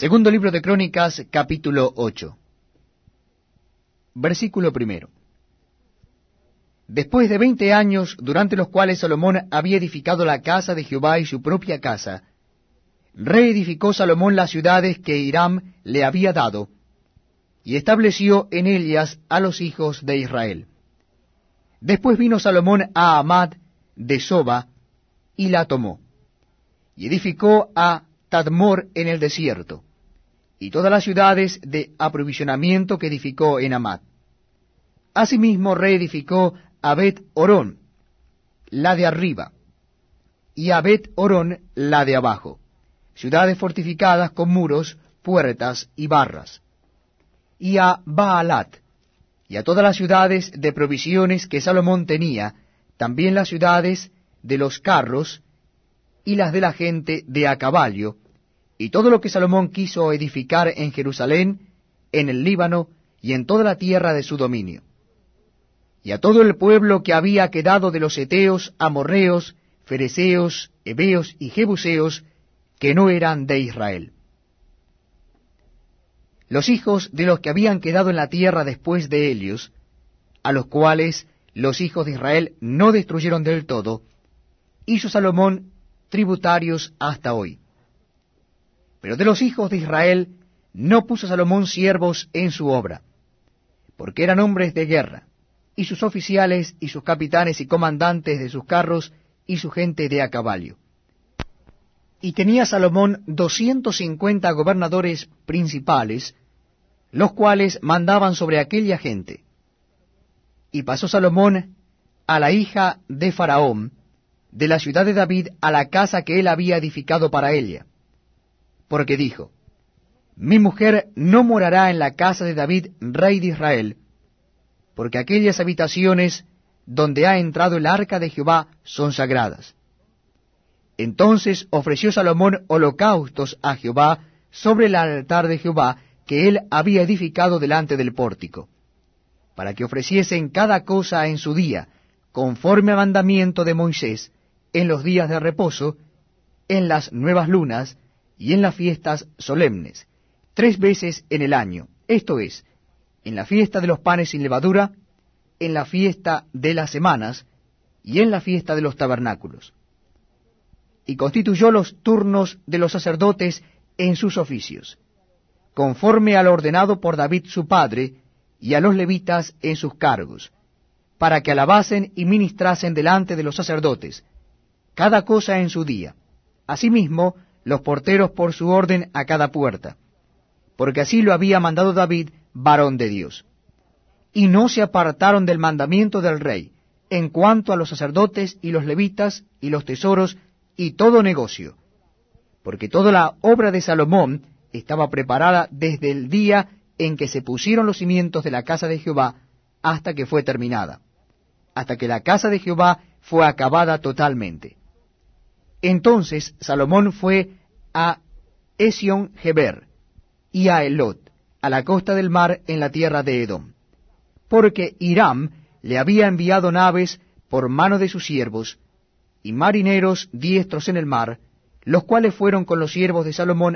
Segundo libro de Crónicas, capítulo 8. Versículo primero. Después de veinte años, durante los cuales Salomón había edificado la casa de Jehová y su propia casa, reedificó Salomón las ciudades que Hiram le había dado, y estableció en ellas a los hijos de Israel. Después vino Salomón a Amad de Soba, y la tomó, y edificó a Tadmor en el desierto, y todas las ciudades de aprovisionamiento que edificó en Amad. Asimismo reedificó a Bet Orón, la de arriba, y a Bet Orón, la de abajo, ciudades fortificadas con muros, puertas y barras, y a Baalat, y a todas las ciudades de provisiones que Salomón tenía, también las ciudades de los carros, y las de la gente de a caballo, y todo lo que Salomón quiso edificar en Jerusalén, en el Líbano y en toda la tierra de su dominio. Y a todo el pueblo que había quedado de los Eteos, Amorreos, Fereceos, Heveos y Jebuseos, que no eran de Israel. Los hijos de los que habían quedado en la tierra después de Helios, a los cuales los hijos de Israel no destruyeron del todo, hizo Salomón tributarios hasta hoy. Pero de los hijos de Israel no puso Salomón siervos en su obra, porque eran hombres de guerra, y sus oficiales y sus capitanes y comandantes de sus carros y su gente de a caballo. Y tenía Salomón doscientos cincuenta gobernadores principales, los cuales mandaban sobre aquella gente. Y pasó Salomón a la hija de Faraón, de la ciudad de David a la casa que él había edificado para ella. Porque dijo, Mi mujer no morará en la casa de David, rey de Israel, porque aquellas habitaciones donde ha entrado el arca de Jehová son sagradas. Entonces ofreció Salomón holocaustos a Jehová sobre el altar de Jehová que él había edificado delante del pórtico, para que ofreciesen cada cosa en su día, conforme al mandamiento de Moisés, en los días de reposo, en las nuevas lunas y en las fiestas solemnes, tres veces en el año, esto es, en la fiesta de los panes sin levadura, en la fiesta de las semanas y en la fiesta de los tabernáculos. Y constituyó los turnos de los sacerdotes en sus oficios, conforme al ordenado por David su padre, y a los levitas en sus cargos, para que alabasen y ministrasen delante de los sacerdotes, cada cosa en su día. Asimismo, los porteros por su orden a cada puerta, porque así lo había mandado David, varón de Dios. Y no se apartaron del mandamiento del rey, en cuanto a los sacerdotes y los levitas y los tesoros y todo negocio, porque toda la obra de Salomón estaba preparada desde el día en que se pusieron los cimientos de la casa de Jehová hasta que fue terminada, hasta que la casa de Jehová fue acabada totalmente. Entonces Salomón fue a Esion Geber y a Elot, a la costa del mar en la tierra de Edom, porque Hiram le había enviado naves por mano de sus siervos, y marineros diestros en el mar, los cuales fueron con los siervos de Salomón